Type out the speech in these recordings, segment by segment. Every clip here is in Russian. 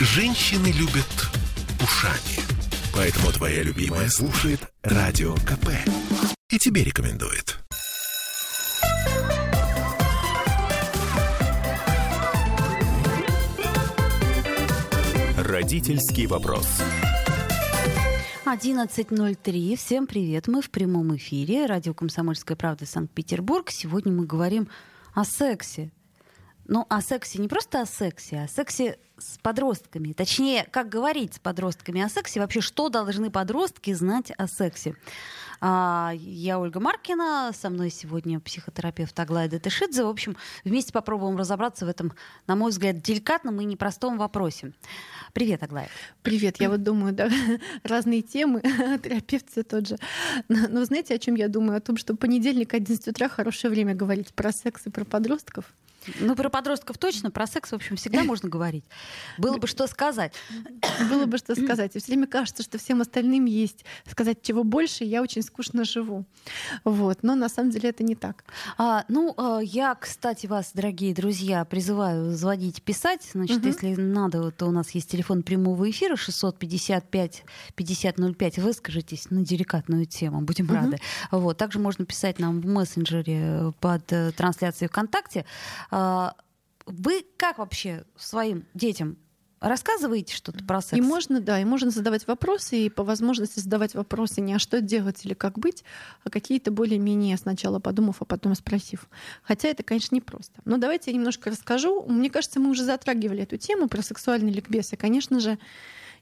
Женщины любят ушами. Поэтому твоя любимая слушает Радио КП. И тебе рекомендует. Родительский вопрос. 11.03. Всем привет. Мы в прямом эфире. Радио «Комсомольская правда» Санкт-Петербург. Сегодня мы говорим о сексе. Ну, о сексе не просто о сексе, а о сексе с подростками. Точнее, как говорить с подростками о сексе, вообще что должны подростки знать о сексе. А, я Ольга Маркина, со мной сегодня психотерапевт Аглая Датышидзе. В общем, вместе попробуем разобраться в этом, на мой взгляд, деликатном и непростом вопросе. Привет, Аглая. Привет. Я вот думаю, да, разные темы, терапевт все тот же. Но, но знаете, о чем я думаю? О том, что понедельник, 11 утра, хорошее время говорить про секс и про подростков. Ну, про подростков точно, про секс, в общем, всегда можно говорить. Было бы что сказать. Было бы что сказать. И все время кажется, что всем остальным есть сказать чего больше, я очень скучно живу. Вот. Но на самом деле это не так. А, ну, а, я, кстати, вас, дорогие друзья, призываю звонить, писать. Значит, угу. если надо, то у нас есть телефон прямого эфира 655 5005. Выскажитесь на деликатную тему, будем угу. рады. Вот. Также можно писать нам в мессенджере под э, трансляцией ВКонтакте. А, вы как вообще своим детям рассказываете что-то про секс? И можно, да, и можно задавать вопросы, и по возможности задавать вопросы не а что делать или как быть, а какие-то более-менее сначала подумав, а потом спросив. Хотя это, конечно, непросто. Но давайте я немножко расскажу. Мне кажется, мы уже затрагивали эту тему про сексуальный ликбез. И, конечно же,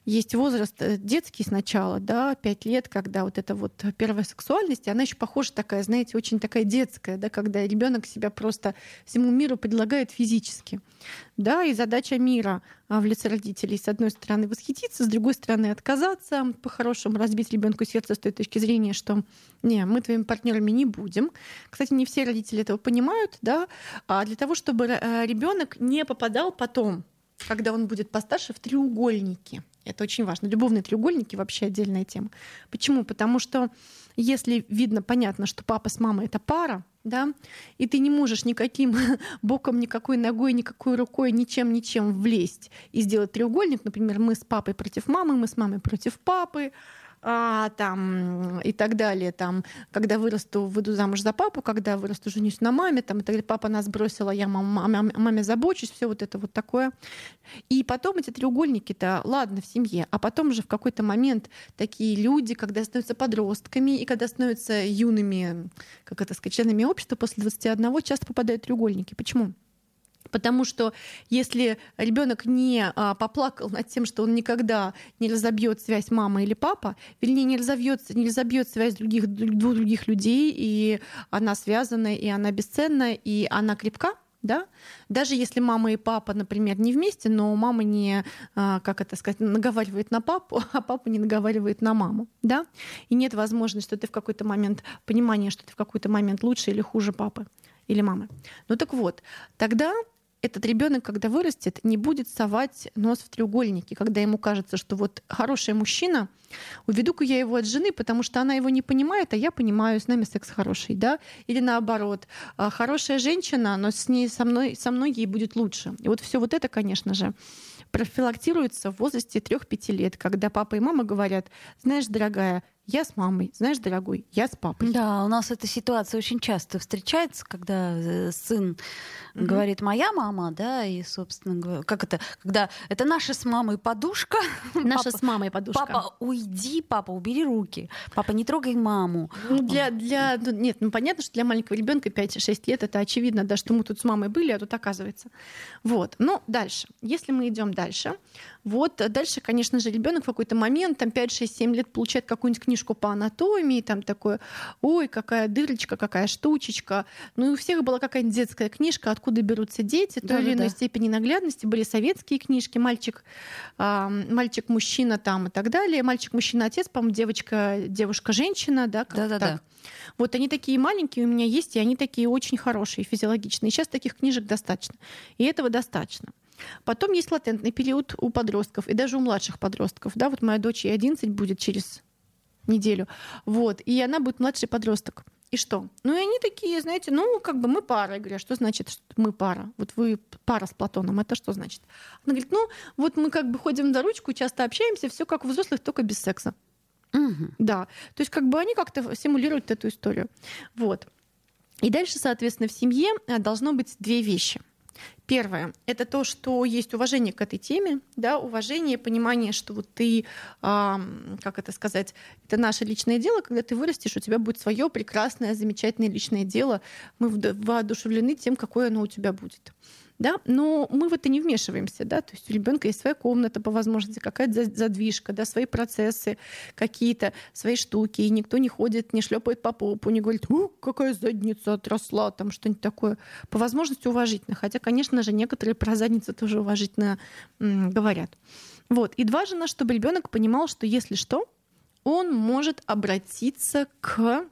есть возраст э, детский сначала, да, 5 лет, когда вот эта вот первая сексуальность, она еще похожа такая, знаете, очень такая детская, да, когда ребенок себя просто всему миру предлагает физически. Да, и задача мира а, в лице родителей, с одной стороны, восхититься, с другой стороны, отказаться, по-хорошему разбить ребенку сердце с той точки зрения, что не, мы твоими партнерами не будем. Кстати, не все родители этого понимают, да, а для того, чтобы э, ребенок не попадал потом когда он будет постарше, в треугольники. Это очень важно. Любовные треугольники вообще отдельная тема. Почему? Потому что если видно, понятно, что папа с мамой это пара, да, и ты не можешь никаким боком, никакой ногой, никакой рукой, ничем, ничем влезть и сделать треугольник, например, мы с папой против мамы, мы с мамой против папы, а, там, и так далее. Там, когда вырасту, выйду замуж за папу, когда вырасту, женюсь на маме, там, и так далее. папа нас бросила, я мама, маме, маме забочусь, все вот это вот такое. И потом эти треугольники-то, ладно, в семье, а потом же в какой-то момент такие люди, когда становятся подростками и когда становятся юными, как это сказать, членами общества после 21, часто попадают в треугольники. Почему? Потому что если ребенок не а, поплакал над тем, что он никогда не разобьет связь мама или папа, вернее, не разобьет, не разобьет связь других, двух других людей, и она связана, и она бесценна, и она крепка, да? Даже если мама и папа, например, не вместе, но мама не, а, как это сказать, наговаривает на папу, а папа не наговаривает на маму, да? И нет возможности, что ты в какой-то момент, понимания, что ты в какой-то момент лучше или хуже папы или мамы. Ну так вот, тогда этот ребенок, когда вырастет, не будет совать нос в треугольнике, когда ему кажется, что вот хороший мужчина, уведу-ка я его от жены, потому что она его не понимает, а я понимаю, с нами секс хороший, да, или наоборот, «А, хорошая женщина, но с ней со мной, со мной ей будет лучше. И вот все вот это, конечно же, профилактируется в возрасте 3-5 лет, когда папа и мама говорят, знаешь, дорогая, я с мамой, знаешь, дорогой, я с папой. Да, у нас эта ситуация очень часто встречается, когда э, сын угу. говорит моя мама, да, и, собственно говоря, как это, когда это наша с мамой подушка. Наша папа, с мамой подушка. Папа, уйди, папа, убери руки. Папа, не трогай маму. Ну, для, для, ну, нет, ну понятно, что для маленького ребенка 5-6 лет это очевидно, да, что мы тут с мамой были, а тут оказывается. Вот. Ну, дальше. Если мы идем дальше, вот дальше, конечно же, ребенок в какой-то момент, там 5-6-7 лет получает какую-нибудь книжку по анатомии, там такое, ой, какая дырочка, какая штучечка. Ну и у всех была какая-нибудь детская книжка, откуда берутся дети, да, той или иной да. степени наглядности. Были советские книжки, мальчик, э, мальчик-мужчина там и так далее. Мальчик-мужчина-отец, по-моему, девочка, девушка-женщина, да, как да, так. Да, Вот они такие маленькие у меня есть, и они такие очень хорошие, физиологичные. И сейчас таких книжек достаточно. И этого достаточно. Потом есть латентный период у подростков и даже у младших подростков. Да, вот моя дочь ей 11 будет через неделю. Вот. И она будет младший подросток. И что? Ну и они такие, знаете, ну как бы мы пара. Я говорю, а что значит что мы пара? Вот вы пара с Платоном, это что значит? Она говорит, ну вот мы как бы ходим за ручку, часто общаемся, все как у взрослых, только без секса. Мгм. Да, то есть как бы они как-то симулируют эту историю. Вот. И дальше, соответственно, в семье э, должно быть две вещи. Первое — это то, что есть уважение к этой теме, да, уважение, понимание, что вот ты, ам, как это сказать, это наше личное дело, когда ты вырастешь, у тебя будет свое прекрасное, замечательное личное дело. Мы воодушевлены тем, какое оно у тебя будет. Да? Но мы в это не вмешиваемся. Да? То есть у ребенка есть своя комната по возможности, какая-то за- задвижка, да, свои процессы, какие-то свои штуки. И никто не ходит, не шлепает по попу, не говорит, «У, какая задница отросла, там что-нибудь такое. По возможности уважительно. Хотя, конечно же, некоторые про задницу тоже уважительно говорят. Вот. И важно, чтобы ребенок понимал, что если что, он может обратиться к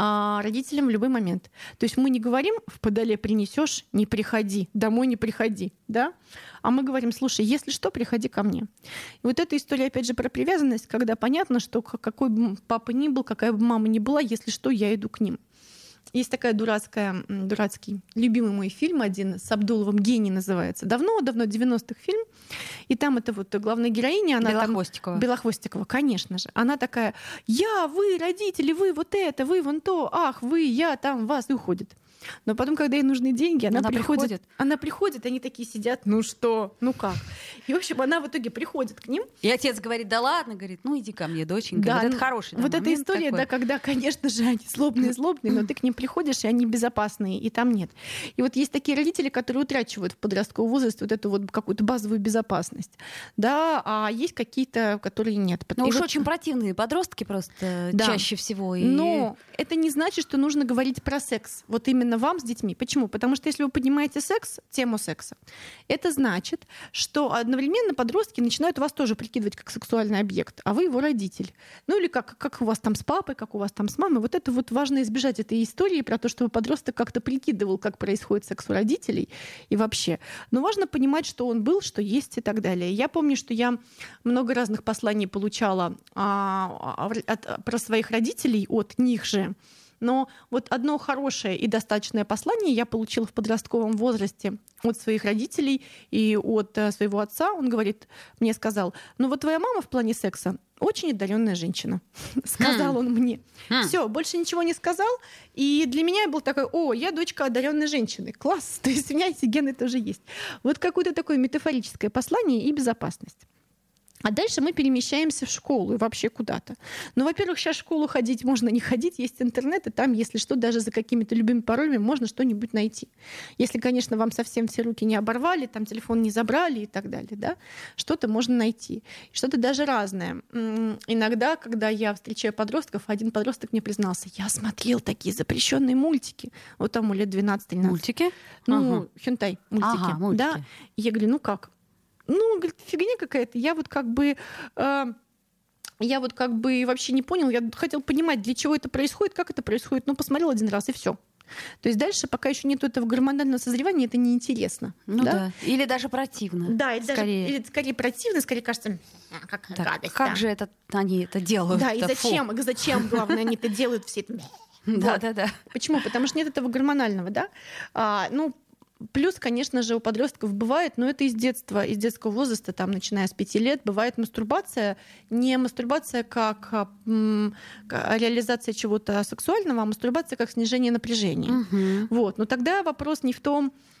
а, родителям в любой момент. То есть мы не говорим в подоле принесешь, не приходи, домой не приходи, да? А мы говорим, слушай, если что, приходи ко мне. И вот эта история, опять же, про привязанность, когда понятно, что какой бы папа ни был, какая бы мама ни была, если что, я иду к ним. Есть такая дурацкая, дурацкий, любимый мой фильм один с Абдуловым «Гений» называется. Давно-давно, 90-х фильм. И там это вот главная героиня, она там Белохвостикова. Белохвостикова, конечно же. Она такая, я, вы, родители, вы вот это, вы вон то, ах, вы, я, там, вас, и уходит. Но потом, когда ей нужны деньги, она, Она приходит, приходит? Она приходит, они такие сидят, ну что, ну как. И, в общем, она в итоге приходит к ним. И отец говорит, да ладно, говорит, ну иди ко мне, доченька. Да, вот это ну, хороший да, Вот эта история, такой. да, когда, конечно же, они злобные-злобные, но ты к ним приходишь, и они безопасные, и там нет. И вот есть такие родители, которые утрачивают в подростковом возрасте вот эту вот какую-то базовую безопасность. Да, а есть какие-то, которые нет. Ну уж вот- очень противные подростки просто Да. чаще всего. И... Но это не значит, что нужно говорить про секс. Вот именно вам с детьми. Почему? Потому что если вы поднимаете секс, тему секса, это значит, что одновременно подростки начинают вас тоже прикидывать как сексуальный объект, а вы его родитель. Ну или как, как у вас там с папой, как у вас там с мамой. Вот это вот важно избежать этой истории про то, чтобы подросток как-то прикидывал, как происходит секс у родителей и вообще. Но важно понимать, что он был, что есть и так далее. Я помню, что я много разных посланий получала а, а, от- про своих родителей от них же. Но вот одно хорошее и достаточное послание я получила в подростковом возрасте от своих родителей и от э, своего отца. Он говорит, мне сказал, ну вот твоя мама в плане секса очень одаренная женщина, сказал он мне. Хм. Все, больше ничего не сказал. И для меня был такой, о, я дочка одаренной женщины. Класс. То есть у меня эти гены тоже есть. Вот какое-то такое метафорическое послание и безопасность. А дальше мы перемещаемся в школу и вообще куда-то. Ну, во-первых, сейчас в школу ходить можно не ходить, есть интернет, и там, если что, даже за какими-то любыми паролями можно что-нибудь найти. Если, конечно, вам совсем все руки не оборвали, там телефон не забрали и так далее, да, что-то можно найти. Что-то даже разное. Иногда, когда я встречаю подростков, один подросток мне признался, я смотрел такие запрещенные мультики. Вот там лет 12-13. Мультики? Ну, Ага. хентай мультики. Ага, мультики. Да. И я говорю, ну как? Ну, говорит, фигня какая-то. Я вот как бы... э, я вот как бы вообще не понял, я хотел понимать, для чего это происходит, как это происходит, но посмотрел один раз и все. То есть дальше, пока еще нет этого гормонального созревания, это неинтересно. Ну да. да? Или даже противно. Да, или, даже- скорее. или скорее противно, скорее кажется, «А, какая Так, гадость. как да». же это они это делают? Да, и зачем, и зачем, главное, они это делают все это. Да, Вот. да, да. Почему? Потому что нет этого гормонального, да? А, ну, плюс, конечно же, у подростков бывает, но это из детства, из детского возраста, там, начиная с пяти лет, бывает мастурбация, не мастурбация как а, к- реализация чего-то сексуального, а мастурбация как снижение напряжения. Мгм. Вот. Но тогда вопрос не в том, а,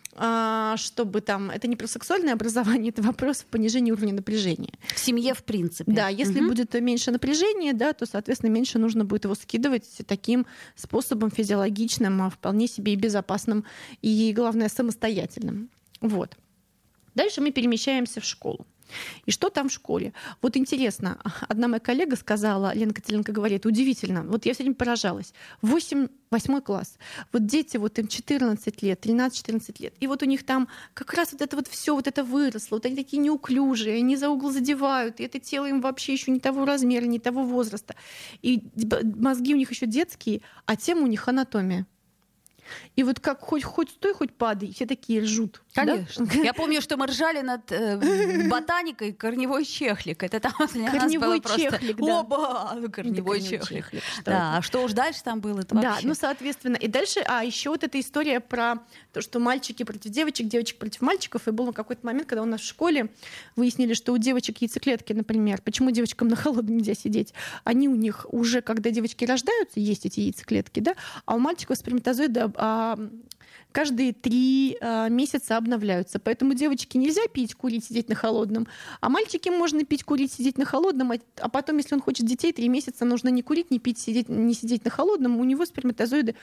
чтобы там... Это не про сексуальное образование, это вопрос в понижении уровня напряжения. В семье, в принципе. Да, если Мгм. будет меньше напряжения, да, то, соответственно, меньше нужно будет его скидывать таким способом физиологичным, а вполне себе и безопасным, и, главное, самостоятельным. Вот. Дальше мы перемещаемся в школу. И что там в школе? Вот интересно, одна моя коллега сказала, Лена Котеленко говорит, удивительно, вот я сегодня поражалась, 8, 8 класс, вот дети, вот им 14 лет, 13-14 лет, и вот у них там как раз вот это вот все вот это выросло, вот они такие неуклюжие, они за угол задевают, и это тело им вообще еще не того размера, не того возраста, и мозги у них еще детские, а тема у них анатомия. И вот как хоть, хоть стой, хоть падай, все такие ржут. Конечно. Да? Я помню, что мы ржали над э, ботаникой корневой чехлик. Это там для корневой нас было чехлик, просто... да. Оба! Корневой, корневой чехлик. чехлик что да, а что уж дальше там было? Это да, вообще... ну, соответственно. И дальше, а еще вот эта история про то, что мальчики против девочек, девочек против мальчиков. И был какой-то момент, когда у нас в школе выяснили, что у девочек яйцеклетки, например, почему девочкам на холодном нельзя сидеть? Они у них уже, когда девочки рождаются, есть эти яйцеклетки, да, а у мальчиков сперматозоиды а, каждые три а, месяца обновляются. Поэтому девочки нельзя пить, курить, сидеть на холодном, а мальчики можно пить, курить, сидеть на холодном, а, а потом, если он хочет детей, три месяца нужно не курить, не пить, сидеть, не сидеть на холодном, у него сперматозоиды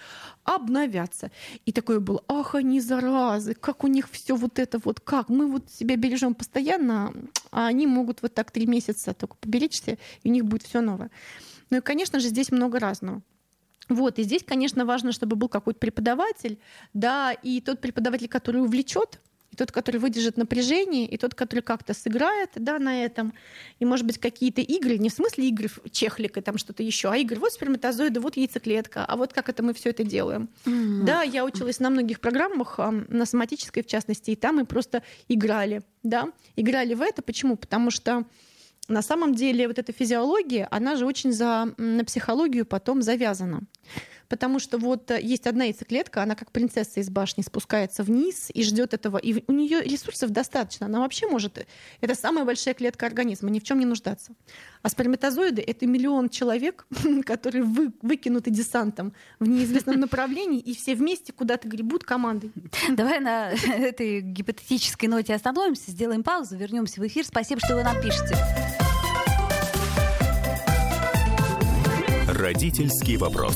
обновятся. И такое было, ах, они заразы, как у них все вот это вот, как мы вот себя бережем постоянно, а они могут вот так три месяца только поберечься, и у них будет все новое. Ну и, конечно же, здесь много разного. Вот, и здесь, конечно, важно, чтобы был какой-то преподаватель, да, и тот преподаватель, который увлечет, и тот, который выдержит напряжение, и тот, который как-то сыграет да, на этом. И, может быть, какие-то игры, не в смысле игры чехлика, там что-то еще, а игры, вот сперматозоиды, вот яйцеклетка, а вот как это мы все это делаем. Mm-hmm. Да, я училась на многих программах, на соматической в частности, и там мы просто играли, да, играли в это. Почему? Потому что на самом деле вот эта физиология, она же очень за, на психологию потом завязана. Потому что вот э, есть одна яйцеклетка, она как принцесса из башни спускается вниз и ждет этого. И у нее ресурсов достаточно. Она вообще может... Это самая большая клетка организма, ни в чем не нуждаться. А сперматозоиды — это миллион человек, которые вы, выкинуты десантом в неизвестном направлении, и все вместе куда-то гребут командой. Давай на этой гипотетической ноте остановимся, сделаем паузу, вернемся в эфир. Спасибо, что вы нам пишете. Родительский вопрос.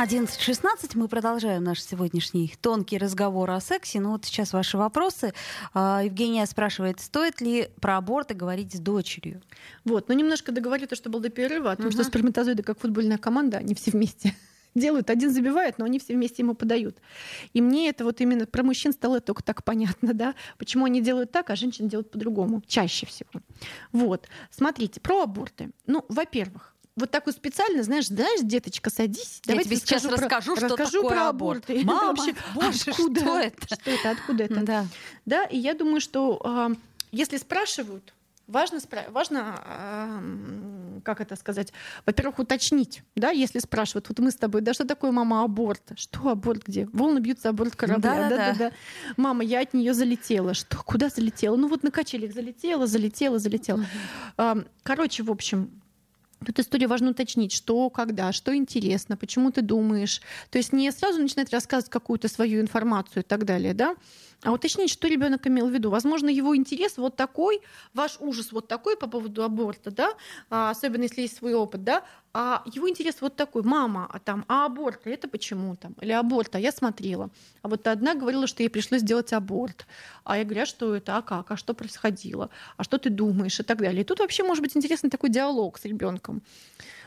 11.16 мы продолжаем наш сегодняшний тонкий разговор о сексе. Ну вот сейчас ваши вопросы. А, Евгения спрашивает, стоит ли про аборты говорить с дочерью? Вот, ну немножко договорю то, что был до перерыва, о том, угу. что сперматозоиды как футбольная команда, они все вместе делают. Один забивает, но они все вместе ему подают. И мне это вот именно про мужчин стало только так понятно, да, почему они делают так, а женщины делают по-другому, чаще всего. Вот, смотрите, про аборты. Ну, во-первых, вот так вот специально, знаешь, знаешь, деточка, садись. Я тебе сейчас про, расскажу, что расскажу такое про аборт. аборт. Мама, вообще, боже, откуда, что это? Что это, откуда это? Да. да, и я думаю, что э, если спрашивают, важно, спра- важно э, как это сказать, во-первых, уточнить, да, если спрашивают, вот мы с тобой, да, что такое мама аборт? Что аборт где? Волны бьются, аборт корабля, да, да, да. Мама, я от нее залетела. Что? Куда залетела? Ну вот на качелях залетела, залетела, залетела. Угу. Короче, в общем, Тут историю важно уточнить, что, когда, что интересно, почему ты думаешь. То есть не сразу начинать рассказывать какую-то свою информацию и так далее, да, а уточнить, что ребенок имел в виду. Возможно, его интерес вот такой, ваш ужас вот такой по поводу аборта, да, а, особенно если есть свой опыт, да, а его интерес вот такой, мама, а там, а аборт, это почему там? Или аборт, а я смотрела. А вот одна говорила, что ей пришлось сделать аборт. А я говорю, а что это, а как, а что происходило, а что ты думаешь и так далее. И тут вообще может быть интересный такой диалог с ребенком.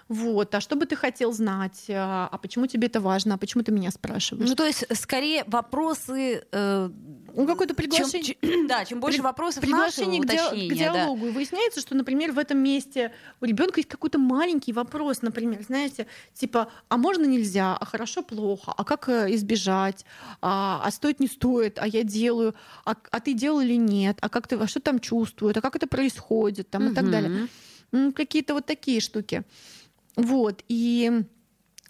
Вот, а что бы ты хотел знать? А, а почему тебе это важно? А почему ты меня спрашиваешь? Ну, то есть, скорее, вопросы... Э, ну, какое-то приглашение. Чем, да, чем больше При, вопросов, приглашение к, ди- к диалогу. Да. И выясняется, что, например, в этом месте у ребенка есть какой-то маленький вопрос, например, знаете, типа, а можно нельзя, а хорошо, плохо, а как э, избежать, а, а стоит, не стоит, а я делаю, а, а ты делал или нет, а как ты, а что там чувствует, а как это происходит, там, угу. и так далее. Какие-то вот такие штуки. Вот, и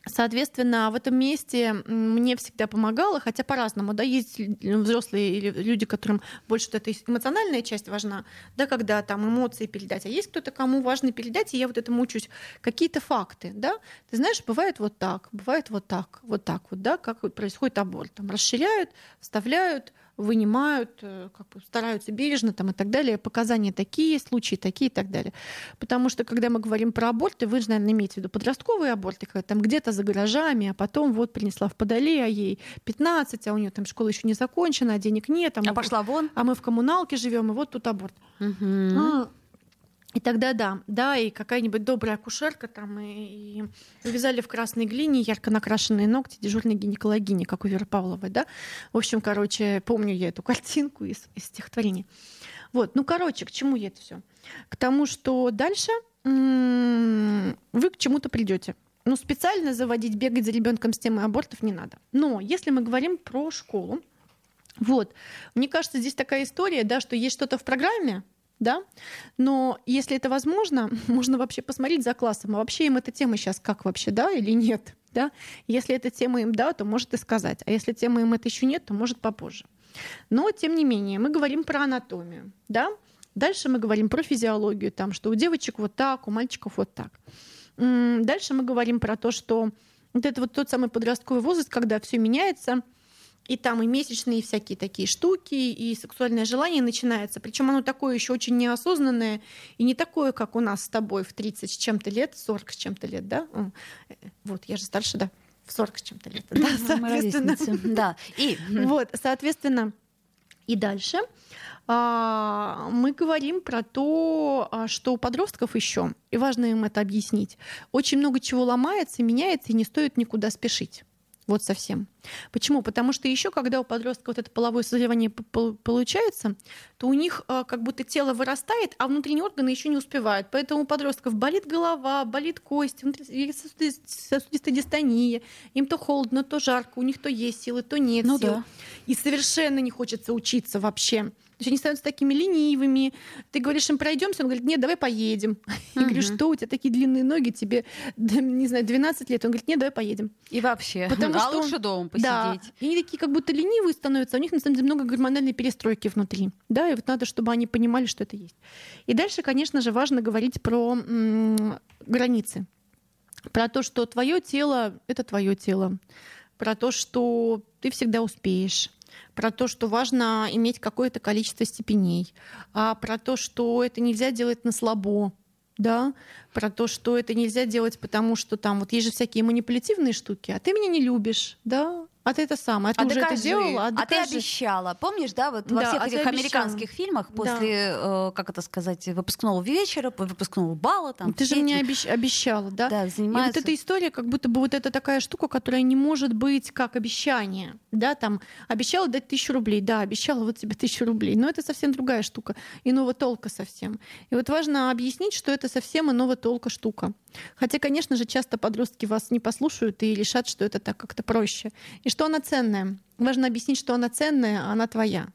Соответственно, в этом месте мне всегда помогало, хотя по-разному, да, есть взрослые или люди, которым больше вот эта эмоциональная часть важна, да, когда там эмоции передать, а есть кто-то, кому важно передать, и я вот этому учусь, какие-то факты, да, ты знаешь, бывает вот так, бывает вот так, вот так вот, да, как происходит аборт, там расширяют, вставляют, вынимают, э, как бы стараются бережно там, и так далее. Показания такие, случаи такие и так далее. Потому что, когда мы говорим про аборты, вы же, наверное, имеете в виду подростковые аборты, когда там где-то за гаражами, а потом вот принесла в Подоле, а ей 15, а у нее там школа еще не закончена, а денег нет. А, мы, а пошла вон? А мы в коммуналке живем, и вот тут аборт. Угу. И тогда да, да, и какая-нибудь добрая акушерка там и, и увязали в красной глине ярко накрашенные ногти дежурной гинекологини, как у Веры Павловой, да. В общем, короче, помню я эту картинку из, из стихотворения. Вот, ну, короче, к чему я это все? К тому, что дальше вы к чему-то придете. Ну, специально заводить, бегать за ребенком с темой абортов не надо. Но если мы говорим про школу, вот, мне кажется, здесь такая история, да, что есть что-то в программе, да, но если это возможно, можно вообще посмотреть за классом, а вообще им эта тема сейчас как вообще, да, или нет, да. Если эта тема им да, то может и сказать, а если тема им это еще нет, то может попозже. Но, тем не менее, мы говорим про анатомию, да, Дальше мы говорим про физиологию, там, что у девочек вот так, у мальчиков вот так. Дальше мы говорим про то, что вот это вот тот самый подростковый возраст, когда все меняется, и там и месячные и всякие такие штуки, и сексуальное желание начинается. Причем оно такое еще очень неосознанное, и не такое, как у нас с тобой в 30 с чем-то лет, 40 с чем-то лет, да? Э, вот, я же старше, да, в 40 с чем-то лет. Да, соответственно. Да, и... Вот, соответственно, и дальше а, мы говорим про то, а, что у подростков еще, и важно им это объяснить, очень много чего ломается, меняется, и не стоит никуда спешить. Вот совсем. Почему? Потому что еще, когда у подростка вот это половое созревание получается, то у них а, как будто тело вырастает, а внутренние органы еще не успевают. Поэтому у подростков болит голова, болит кость, сосудистая дистония. Им то холодно, то жарко, у них то есть силы, то нет ну сил. Да. И совершенно не хочется учиться вообще есть они становятся такими ленивыми. Ты говоришь им, пройдемся, он говорит, нет, давай поедем. Я говорю, что у тебя такие длинные ноги, тебе, не знаю, 12 лет. Он говорит, нет, давай поедем. И вообще, Потому а что лучше дома посидеть. Да. И они такие как будто ленивые становятся, а у них на самом деле много гормональной перестройки внутри. Да, и вот надо, чтобы они понимали, что это есть. И дальше, конечно же, важно говорить про м- границы. Про то, что твое тело — это твое тело. Про то, что ты всегда успеешь про то, что важно иметь какое-то количество степеней, а про то, что это нельзя делать на слабо, да, про то, что это нельзя делать, потому что там вот есть же всякие манипулятивные штуки, а ты меня не любишь, да, а ты это сам, а ты а уже докажи. это делала, а, а ты обещала. Помнишь, да, вот да, во всех а этих американских фильмах после, да. э, как это сказать, выпускного вечера, выпускного бала, там. Ты же мне обещ- обещала, да? Да, занимается. И вот эта история, как будто бы вот это такая штука, которая не может быть как обещание, да, там обещала дать тысячу рублей, да, обещала вот тебе тысячу рублей, но это совсем другая штука, иного толка совсем. И вот важно объяснить, что это совсем иного толка штука. Хотя, конечно же, часто подростки вас не послушают и решат, что это так как-то проще. И что она ценная. Важно объяснить, что она ценная, а она твоя.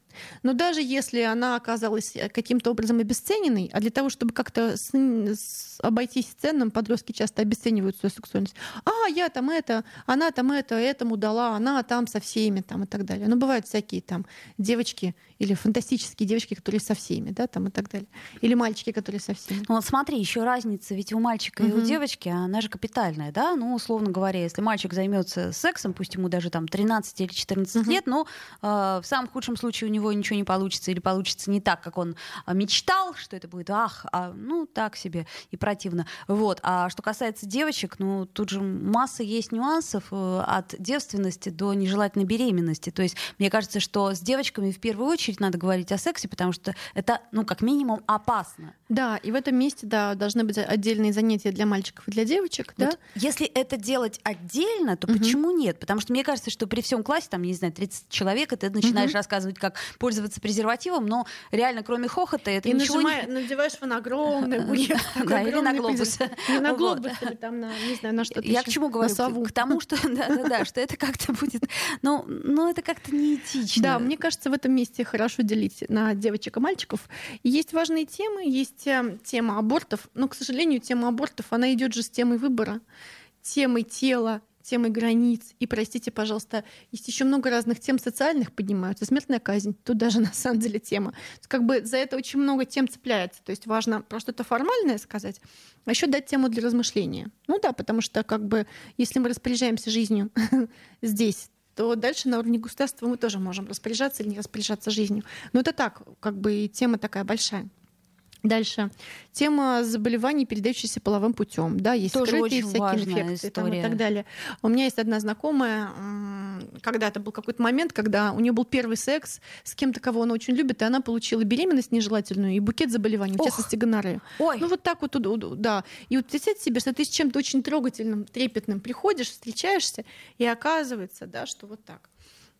Но даже если она оказалась э, каким-то образом обесцененной, а для того, чтобы как-то с, с, обойтись ценным, подростки часто обесценивают свою сексуальность. А, я там это, она там это, этому дала, она там со всеми там и так далее. Но бывают всякие там девочки или фантастические девочки, которые со всеми, да, там и так далее. Или мальчики, которые со всеми. Ну вот смотри, еще разница, ведь у мальчика угу. и у девочки, она же капитальная, да? Ну, условно говоря, если мальчик займется сексом, пусть ему даже там 13 или 14 угу. лет, но э, в самом худшем случае у него ничего не получится или получится не так, как он а, мечтал, что это будет, ах, а, ну, так себе и противно. Вот. А что касается девочек, ну, тут же масса есть нюансов э, от девственности до нежелательной беременности. То есть мне кажется, что с девочками в первую очередь надо говорить о сексе, потому что это, ну, как минимум, опасно. Да, и в этом месте, да, должны быть отдельные занятия для мальчиков и для девочек, вот да? Если это делать отдельно, то угу. почему нет? Потому что мне кажется, что при всем классе, там, не знаю, 30 человек, и ты начинаешь угу. рассказывать, как пользоваться презервативом, но реально, кроме хохота, это и ничего нажимая, не... надеваешь на огромный огурец. Да, или на глобус. Не на глобус, там не знаю, на что-то Я к чему говорю? К тому, что, что это как-то будет, ну, это как-то неэтично. Да, мне кажется, в этом месте хорошо делить на девочек и мальчиков. Есть важные темы, есть э, тема абортов, но, к сожалению, тема абортов, она идет же с темой выбора, темой тела, темой границ. И, простите, пожалуйста, есть еще много разных тем социальных поднимаются. Смертная казнь, тут даже на самом деле тема. Как бы за это очень много тем цепляется. То есть важно про что-то формальное сказать, а еще дать тему для размышления. Ну да, потому что как бы если мы распоряжаемся жизнью здесь, то дальше на уровне государства мы тоже можем распоряжаться или не распоряжаться жизнью. Но это так, как бы тема такая большая. Дальше. Тема заболеваний, передающихся половым путем. Да, есть Тоже скрытые очень всякие инфекции там, и так далее. У меня есть одна знакомая, когда-то был какой-то момент, когда у нее был первый секс с кем-то, кого она очень любит, и она получила беременность нежелательную и букет заболеваний, в Ох. частности гонорею. Ой, Ну вот так вот, да. И вот представьте себе, что ты с чем-то очень трогательным, трепетным приходишь, встречаешься, и оказывается, да, что вот так.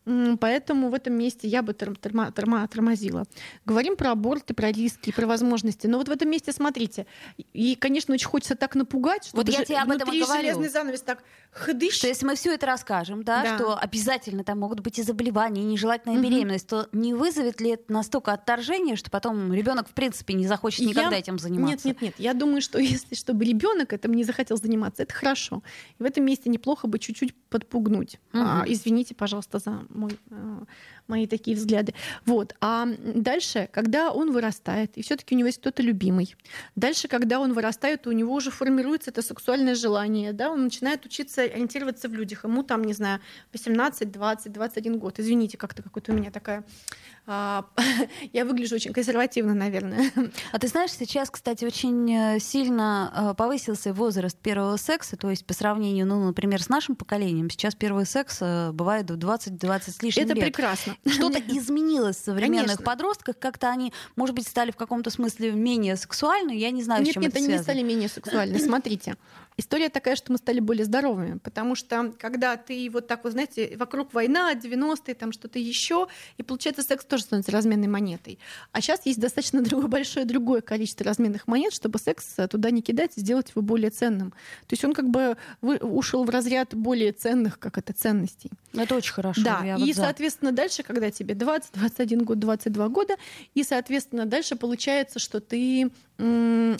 Поэтому в этом месте я бы торм- торма- торма- тормозила. Говорим про аборты, про риски, про возможности. Но вот в этом месте, смотрите, и, конечно, очень хочется так напугать, что Вот я тебе об этом и говорю. железный занавес так хдыщ. что если мы все это расскажем, да, Да. что обязательно там могут быть и заболевания, и нежелательная Мгм. беременность, то не вызовет ли это настолько отторжения, что потом ребенок в принципе не захочет Я- никогда этим заниматься? Нет, нет, нет. Я думаю, что если чтобы ребенок этим не захотел заниматься, это хорошо. И в этом месте неплохо бы чуть-чуть подпугнуть. А, Мгм. извините, пожалуйста, за мой, э, мои такие взгляды. Вот. А дальше, когда он вырастает, и все-таки у него есть кто-то любимый. Дальше, когда он вырастает, у него уже формируется это сексуальное желание, да, он начинает учиться ориентироваться в людях. Ему там, не знаю, 18, 20, 21 год. Извините, как-то какой-то у меня такая... а, я выгляжу очень консервативно, наверное. А ты знаешь, сейчас, кстати, очень э, сильно э, повысился возраст первого секса, то есть по сравнению, ну, например, с нашим поколением, сейчас первый секс э, бывает в 20-20 с лишним Это лет. прекрасно. Что-то изменилось в современных Конечно. подростках, как-то они, может быть, стали в каком-то смысле менее сексуальны, я не знаю, с Нет, чем нет, это они не связано. стали менее сексуальны. Смотрите. История такая, что мы стали более здоровыми, потому что когда ты вот так вот, знаете, вокруг война, 90-е, там что-то еще, и получается секс тоже становится разменной монетой. А сейчас есть достаточно другое, большое другое количество разменных монет, чтобы секс туда не кидать и сделать его более ценным. То есть он как бы вы- ушел в разряд более ценных, как это, ценностей. Это очень хорошо. Да, и, вот за. соответственно, дальше, когда тебе 20, 21 год, 22 года, и, соответственно, дальше получается, что ты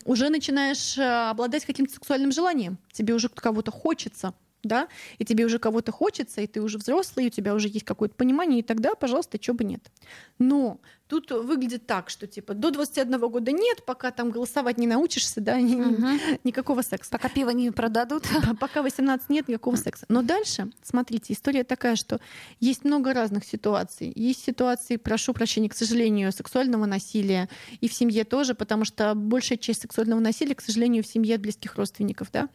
уже начинаешь э, обладать каким-то сексуальным желанием. Тебе уже кого-то хочется, да, и тебе уже кого-то хочется, и ты уже взрослый, и у тебя уже есть какое-то понимание, и тогда, пожалуйста, чего бы нет. Но тут выглядит так, что типа до 21 года нет, пока там голосовать не научишься, да, Мгм. никакого секса. Пока пиво не продадут. Пока 18 нет никакого секса. Но дальше, смотрите, история такая, что есть много разных ситуаций. Есть ситуации, прошу прощения, к сожалению, сексуального насилия и в семье тоже, потому что большая часть сексуального насилия, к сожалению, в семье от близких родственников, да,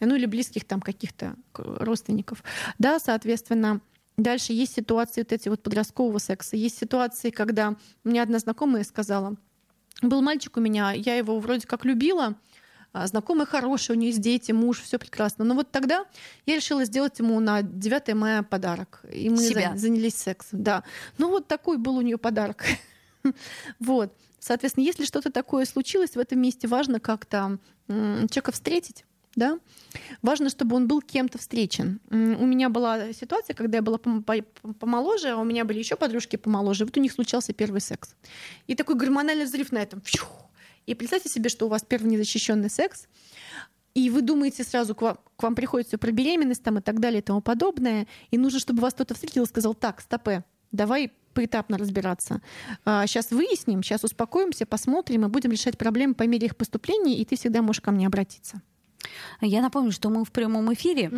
ну или близких там каких-то родственников, да, соответственно. Дальше есть ситуации вот эти вот подросткового секса. Есть ситуации, когда меня одна знакомая сказала, был мальчик у меня, я его вроде как любила, а, знакомый хороший, у нее есть дети, муж, все прекрасно. Но вот тогда я решила сделать ему на 9 мая подарок. И мы Себя. за- занялись сексом. Да. Ну вот такой был у нее подарок. Вот. Соответственно, если что-то такое случилось, в этом месте важно как-то человека встретить. Да? Важно, чтобы он был кем-то встречен. У меня была ситуация, когда я была пом- по- помоложе, а у меня были еще подружки помоложе. Вот у них случался первый секс. И такой гормональный взрыв на этом. И представьте себе, что у вас первый незащищенный секс, и вы думаете сразу, к вам, к вам приходит все про беременность там, и так далее и тому подобное, и нужно, чтобы вас кто-то встретил и сказал, так, стопе, давай поэтапно разбираться. сейчас выясним, сейчас успокоимся, посмотрим и будем решать проблемы по мере их поступления, и ты всегда можешь ко мне обратиться. Я напомню, что мы в прямом эфире,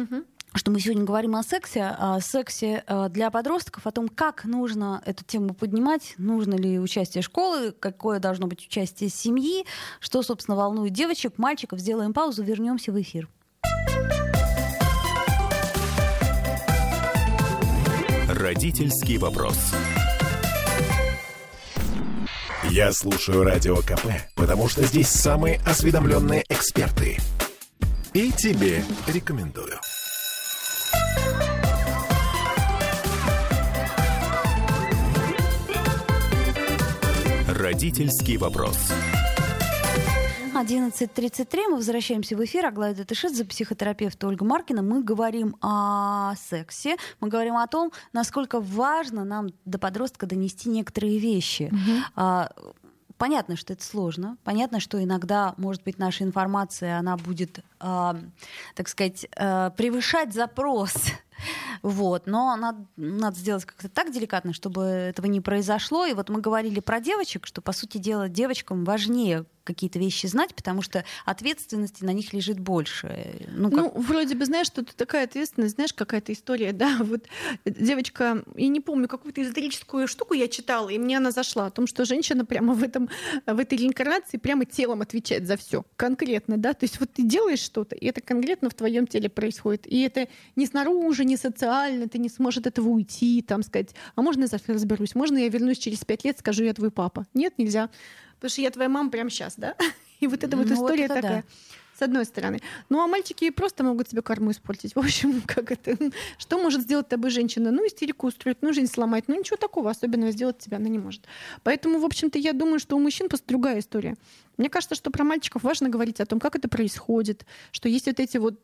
что мы сегодня говорим о сексе, о сексе э, для подростков, о том, как нужно эту тему поднимать, нужно ли участие школы, какое должно быть участие семьи, что, собственно, волнует девочек, мальчиков. Сделаем паузу, вернемся в эфир. Родительский вопрос. Я слушаю Радио КП, потому что здесь самые осведомленные эксперты. И тебе рекомендую. Родительский вопрос. 11.33, мы возвращаемся в эфир. Аглая Датышидзе, психотерапевт Ольга Маркина. Мы говорим о сексе, мы говорим о том, насколько важно нам до подростка донести некоторые вещи. А, Понятно, что это сложно. Понятно, что иногда, может быть, наша информация, она будет, а, так сказать, а, превышать запрос. Вот. Но надо, надо сделать как-то так деликатно, чтобы этого не произошло. И вот мы говорили про девочек, что, по сути дела, девочкам важнее какие-то вещи знать, потому что ответственности на них лежит больше. Ну, как... ну вроде бы, знаешь, что такая ответственность, знаешь, какая-то история, да, вот девочка, я не помню, какую-то эзотерическую штуку я читала, и мне она зашла о том, что женщина прямо в этом, в этой реинкарнации прямо телом отвечает за все, конкретно, да, то есть вот ты делаешь что-то, и это конкретно в твоем теле происходит, и это не снаружи, не социально, ты не сможешь от этого уйти, там сказать, а можно я завтра разберусь, можно я вернусь через пять лет, скажу, я твой папа. Нет, нельзя. Потому что я твоя мама прямо сейчас, да? И вот эта вот ну, история вот такая. Да. С одной стороны. Ну, а мальчики просто могут себе корму испортить. В общем, как это? Что может сделать тобой женщина? Ну, истерику устроить, ну, жизнь сломать. Ну, ничего такого особенного сделать тебя она не может. Поэтому, в общем-то, я думаю, что у мужчин просто другая история. Мне кажется, что про мальчиков важно говорить о том, как это происходит, что есть вот эти вот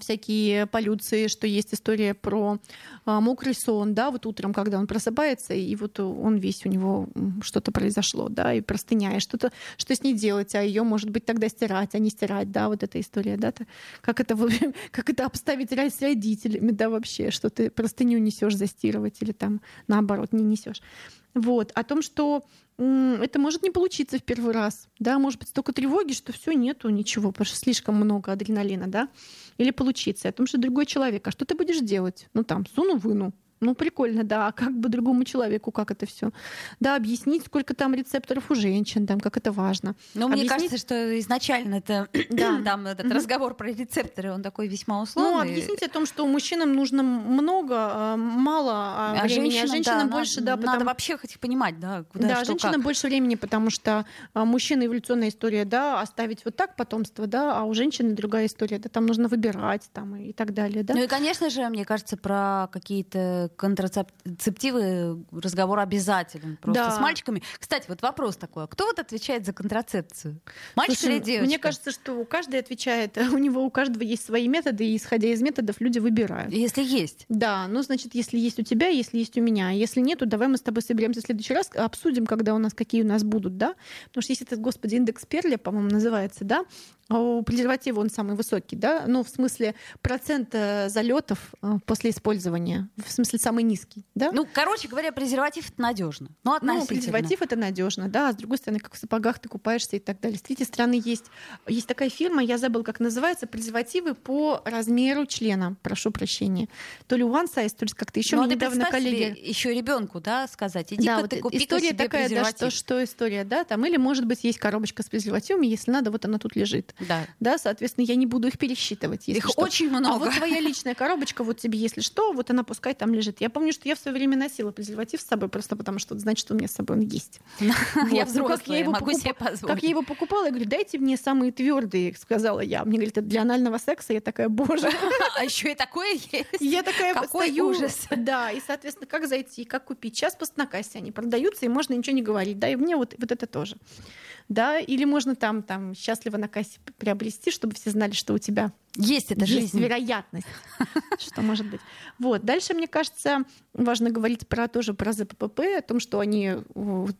всякие полюции, что есть история про а, мокрый сон, да, вот утром, когда он просыпается, и вот он весь у него что-то произошло, да, и простыня, и что-то, что с ней делать, а ее, может быть, тогда стирать, а не стирать, да, вот эта история, да, -то, как это, как это обставить с родителями, да, вообще, что ты простыню несешь застирывать или там наоборот не несешь. Вот, о том, что это может не получиться в первый раз, да, может быть столько тревоги, что все нету ничего, потому что слишком много адреналина, да, или получиться, о том, что другой человек, а что ты будешь делать? Ну там, суну-выну, ну, прикольно, да. А как бы другому человеку, как это все? Да, объяснить, сколько там рецепторов у женщин, там, как это важно. Ну, мне кажется, что изначально это, да. там этот mm-hmm. разговор про рецепторы, он такой весьма условный. Ну, объяснить о том, что мужчинам нужно много, а, мало а, а времени, женщинам, а женщинам да, больше, надо, да. Потому... Надо вообще хоть понимать, да, куда Да, что, женщинам как. больше времени, потому что а, мужчина эволюционная история, да, оставить вот так потомство, да, а у женщины другая история, да, там нужно выбирать, там, и так далее, да. Ну и, конечно же, мне кажется, про какие-то контрацептивы разговор обязателен просто да. с мальчиками. Кстати, вот вопрос такой: а кто вот отвечает за контрацепцию? Мальчик Слушай, или девочка? Мне кажется, что у каждого отвечает, у него у каждого есть свои методы, и исходя из методов люди выбирают. Если есть. Да, ну значит, если есть у тебя, если есть у меня, если нету, давай мы с тобой соберемся в следующий раз, обсудим, когда у нас какие у нас будут, да? Потому что есть этот, господи, индекс Перля, по-моему, называется, да? А у презерватива он самый высокий, да? Ну, в смысле, процент э, залетов э, после использования, в смысле, самый низкий, да? Ну, короче говоря, презерватив это надежно. Ну, ну, презерватив это надежно, да. А с другой стороны, как в сапогах ты купаешься и так далее. С третьей стороны, есть, есть такая фирма, я забыл, как называется, презервативы по размеру члена, прошу прощения. То ли one size, то ли как-то еще ну, мне недавно коллеги... еще ребенку, да, сказать, иди да, вот ты купи история такая, да, что, что история, да, там, или, может быть, есть коробочка с презервативами, если надо, вот она тут лежит. Да. Да, соответственно, я не буду их пересчитывать. Если их что. очень много. А вот твоя личная коробочка, вот тебе, если что, вот она пускай там лежит. Я помню, что я в свое время носила презерватив с собой, просто потому что значит, у меня с собой он есть. Я ну, взрослая, могу себе позволить. Как я его покупала, я говорю, дайте мне самые твердые, сказала я. Мне говорит, это для анального секса. Я такая, боже. А еще и такое есть. Я такая Какой ужас. Да, и, соответственно, как зайти, как купить. Сейчас просто на кассе они продаются, и можно ничего не говорить. Да, и мне вот, вот это тоже да, или можно там, там счастливо на кассе приобрести, чтобы все знали, что у тебя есть эта жизнь. Есть вероятность, что может быть. Вот. Дальше, мне кажется, важно говорить про тоже про ЗППП, о том, что они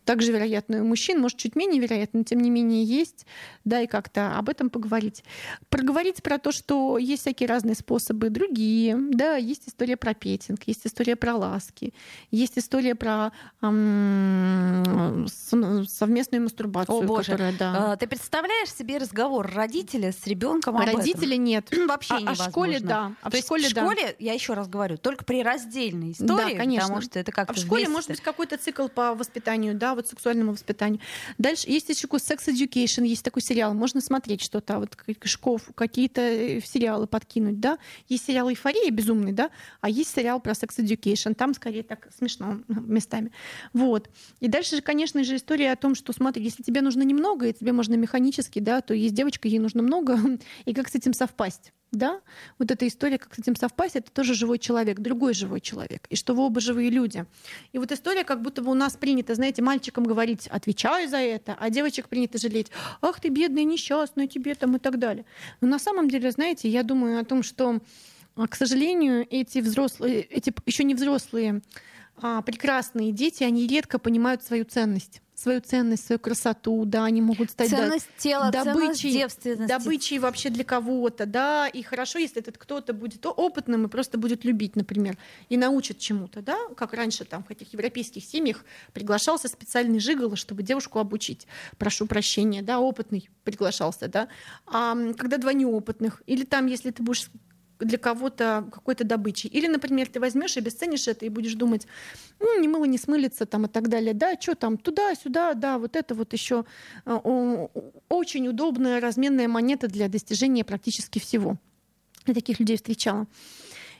также вероятны у мужчин, может, чуть менее вероятны, но тем не менее есть, да, и как-то об этом поговорить. Проговорить про то, что есть всякие разные способы, другие, да, есть история про петинг, есть история про ласки, есть история про эм, совместную мастурбацию. О, боже. Которая, да. А, ты представляешь себе разговор родителя с ребенком Родители нет нет. Вообще а, невозможно. А в школе, да. А То в школе, есть в школе, да. я еще раз говорю, только при раздельной истории, да, конечно. потому что это как А в школе может быть какой-то цикл по воспитанию, да, вот сексуальному воспитанию. Дальше есть еще Sex Education, есть такой сериал, можно смотреть что-то, вот Шков, какие-то э, сериалы подкинуть, да. Есть сериал «Эйфория» безумный, да, а есть сериал про Sex Education, там скорее так смешно местами. Вот. И дальше же, конечно же, история о том, что, смотри, если тебе нужно немного, и тебе можно механически, да, то есть девочка, ей нужно много, и как с этим совпасть? Да, вот эта история, как с этим совпасть, это тоже живой человек, другой живой человек, и что вы оба живые люди. И вот история, как будто бы у нас принято, знаете, мальчикам говорить, отвечай за это, а девочек принято жалеть, ах ты бедная, несчастная, тебе там и так далее. Но на самом деле, знаете, я думаю о том, что, а, к сожалению, эти взрослые, эти еще не взрослые прекрасные дети, они редко понимают свою ценность. Свою ценность, свою красоту, да, они могут стать ценность да, тела, добычей, ценность добычей вообще для кого-то, да, и хорошо, если этот кто-то будет опытным и просто будет любить, например, и научит чему-то, да, как раньше там в этих европейских семьях приглашался специальный жигало, чтобы девушку обучить, прошу прощения, да, опытный приглашался, да, а когда два неопытных, или там, если ты будешь для кого-то какой-то добычей. Или, например, ты возьмешь и обесценишь это и будешь думать, ну, не мыло не смылится там и так далее. Да, что там, туда-сюда, да, вот это вот еще э, очень удобная разменная монета для достижения практически всего. Я таких людей встречала.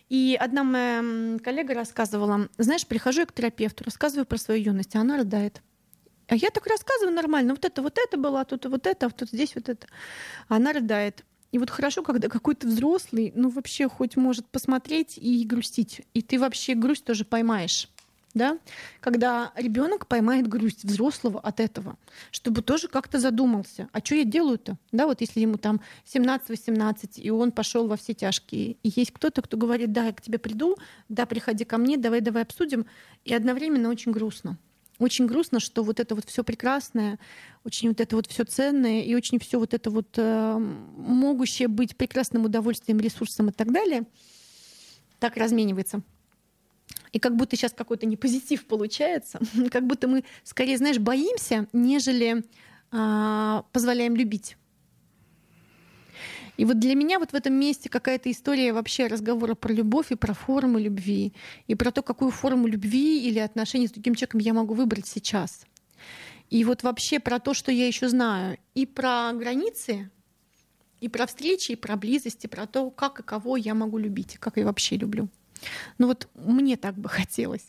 И одна моя коллега рассказывала, знаешь, прихожу я к терапевту, рассказываю про свою юность, а она рыдает. А я так рассказываю нормально, вот это, вот это было, а тут вот это, а тут здесь вот это. Она рыдает. И вот хорошо, когда какой-то взрослый, ну вообще хоть может посмотреть и грустить. И ты вообще грусть тоже поймаешь. Да? Когда ребенок поймает грусть взрослого от этого, чтобы тоже как-то задумался, а что я делаю-то? Да, вот если ему там 17-18, и он пошел во все тяжкие, и есть кто-то, кто говорит, да, я к тебе приду, да, приходи ко мне, давай, давай обсудим, и одновременно очень грустно очень грустно, что вот это вот все прекрасное, очень вот это вот все ценное и очень все вот это вот э, могущее быть прекрасным удовольствием, ресурсом и так далее, так разменивается. И как будто сейчас какой-то непозитив получается, как будто мы скорее, знаешь, боимся, нежели э, позволяем любить. И вот для меня вот в этом месте какая-то история вообще разговора про любовь и про форму любви, и про то, какую форму любви или отношений с другим человеком я могу выбрать сейчас. И вот вообще про то, что я еще знаю, и про границы, и про встречи, и про близости, про то, как и кого я могу любить, как я вообще люблю. Ну вот мне так бы хотелось.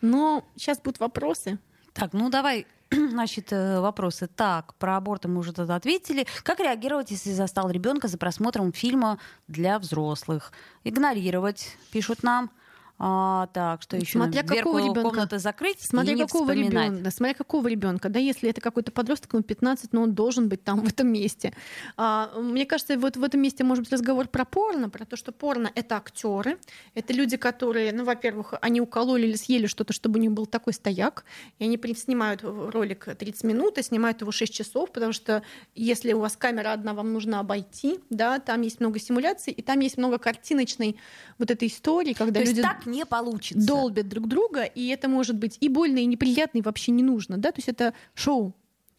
Но сейчас будут вопросы. Так, ну давай Значит, э, вопросы. Так, про аборты мы уже тогда ответили. Как реагировать, если застал ребенка за просмотром фильма для взрослых? Игнорировать, пишут нам. А, так, что еще? Смотря какого ребенка. комнаты закрыть смотря и какого ребенка, смотря какого ребенка, да, если это какой-то подросток, ему 15, но он должен быть там в этом месте. А, мне кажется, вот в этом месте может быть разговор про порно, про то, что порно это актеры, это люди, которые, ну, во-первых, они укололи или съели что-то, чтобы у них был такой стояк, и они снимают ролик 30 минут и снимают его 6 часов, потому что если у вас камера одна, вам нужно обойти, да, там есть много симуляций, и там есть много картиночной вот этой истории, когда то люди... так не получится. Долбят друг друга, и это может быть и больно, и неприятно, и вообще не нужно, да, то есть это шоу,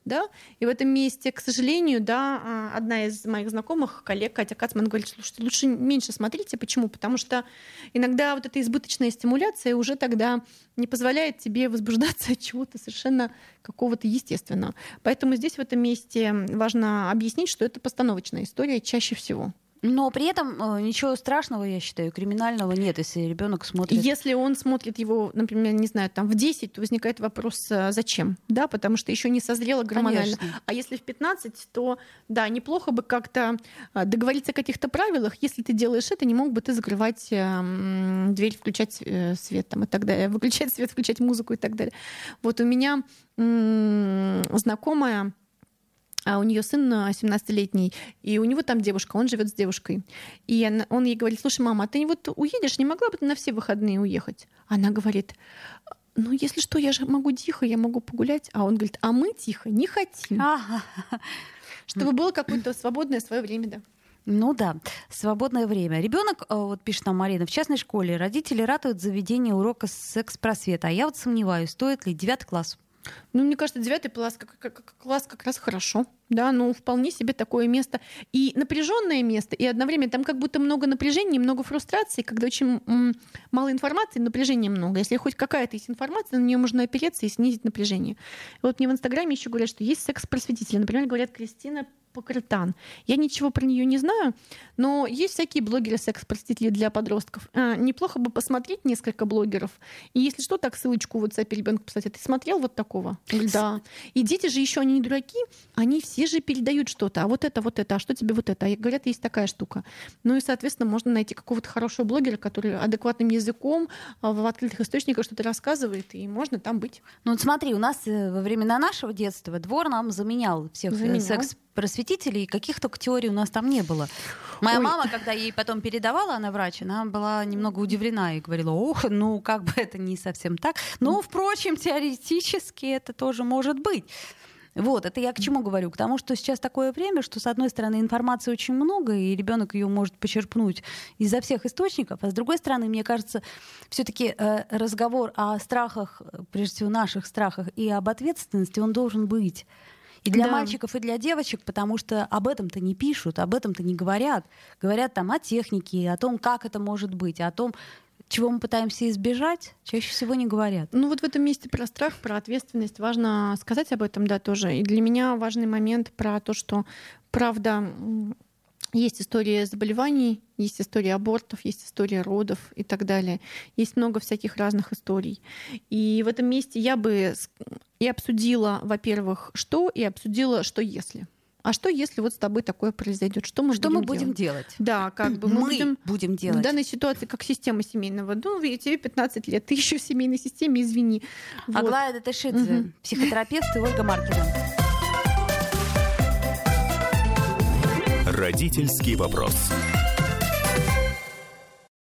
да, и в этом месте, к сожалению, да, а, одна из моих знакомых, коллег, Катя Кацман, говорит, слушайте, лучше меньше смотрите. Почему? Потому что иногда вот эта избыточная стимуляция уже тогда не позволяет тебе возбуждаться от чего-то совершенно какого-то естественного. Поэтому здесь в этом месте важно объяснить, что это постановочная история чаще всего. Но при этом э, ничего страшного, я считаю, криминального нет, если ребенок смотрит. Если он смотрит его, например, не знаю, там в 10, то возникает вопрос, э, зачем? Да, потому что еще не созрело гормонально. Конечно. А если в 15, то да, неплохо бы как-то э, договориться о каких-то правилах. Если ты делаешь это, не мог бы ты закрывать дверь, включать свет там, и так далее, выключать свет, включать музыку и так далее. Вот у меня знакомая а у нее сын 17-летний, и у него там девушка, он живет с девушкой. И она, он ей говорит, слушай, мама, а ты вот уедешь, не могла бы ты на все выходные уехать? Она говорит, ну, если что, я же могу тихо, я могу погулять. А он говорит, а мы тихо не хотим. Чтобы было какое-то свободное свое время, да. Ну да, свободное время. Ребенок, э, вот пишет нам Марина, в частной школе родители ратуют заведение урока секс-просвета. А я вот сомневаюсь, стоит ли девятый класс. Ну, мне кажется, девятый класс как, как, класс как раз хорошо. Да, ну вполне себе такое место. И напряженное место, и одновременно там как будто много напряжения, много фрустрации, когда очень мало информации, напряжения много. Если хоть какая-то есть информация, на нее можно опереться и снизить напряжение. Вот мне в Инстаграме еще говорят, что есть секс-просветители. Например, говорят Кристина Покрытан. Я ничего про нее не знаю, но есть всякие блогеры секс-простители для подростков. А, неплохо бы посмотреть несколько блогеров. И если что, так ссылочку в WhatsApp ребенку писать. А ты смотрел вот такого? Да. И дети же еще они не дураки, они все все же передают что-то, а вот это, вот это, а что тебе вот это? А говорят, есть такая штука. Ну и, соответственно, можно найти какого-то хорошего блогера, который адекватным языком а, в открытых источниках что-то рассказывает, и можно там быть. Ну вот смотри, у нас э, во времена нашего детства двор нам заменял всех э, заменял. секс просветителей, каких только теорий у нас там не было. Моя Ой. мама, когда ей потом передавала, она врач, она была немного удивлена и говорила, ох, ну как бы это не совсем так. Но, впрочем, теоретически это тоже может быть. Вот, это я к чему говорю? К тому, что сейчас такое время, что, с одной стороны, информации очень много, и ребенок ее может почерпнуть изо всех источников, а с другой стороны, мне кажется, все-таки э, разговор о страхах, прежде всего наших страхах, и об ответственности, он должен быть. И для да. мальчиков, и для девочек, потому что об этом-то не пишут, об этом-то не говорят. Говорят там о технике, о том, как это может быть, о том, чего мы пытаемся избежать, чаще всего не говорят. Ну вот в этом месте про страх, про ответственность важно сказать об этом, да, тоже. И для меня важный момент про то, что правда есть история заболеваний, есть история абортов, есть история родов и так далее. Есть много всяких разных историй. И в этом месте я бы и обсудила, во-первых, что, и обсудила, что если. А что, если вот с тобой такое произойдет? Что мы, что будем, мы будем делать? делать? Да, как бы мы, мы будем, будем делать. В данной ситуации как система семейного. Ну, тебе 15 лет, ты еще в семейной системе, извини. Аглая вот. Датышидзе, угу. психотерапевт и Ольга Маркина. Родительский вопрос.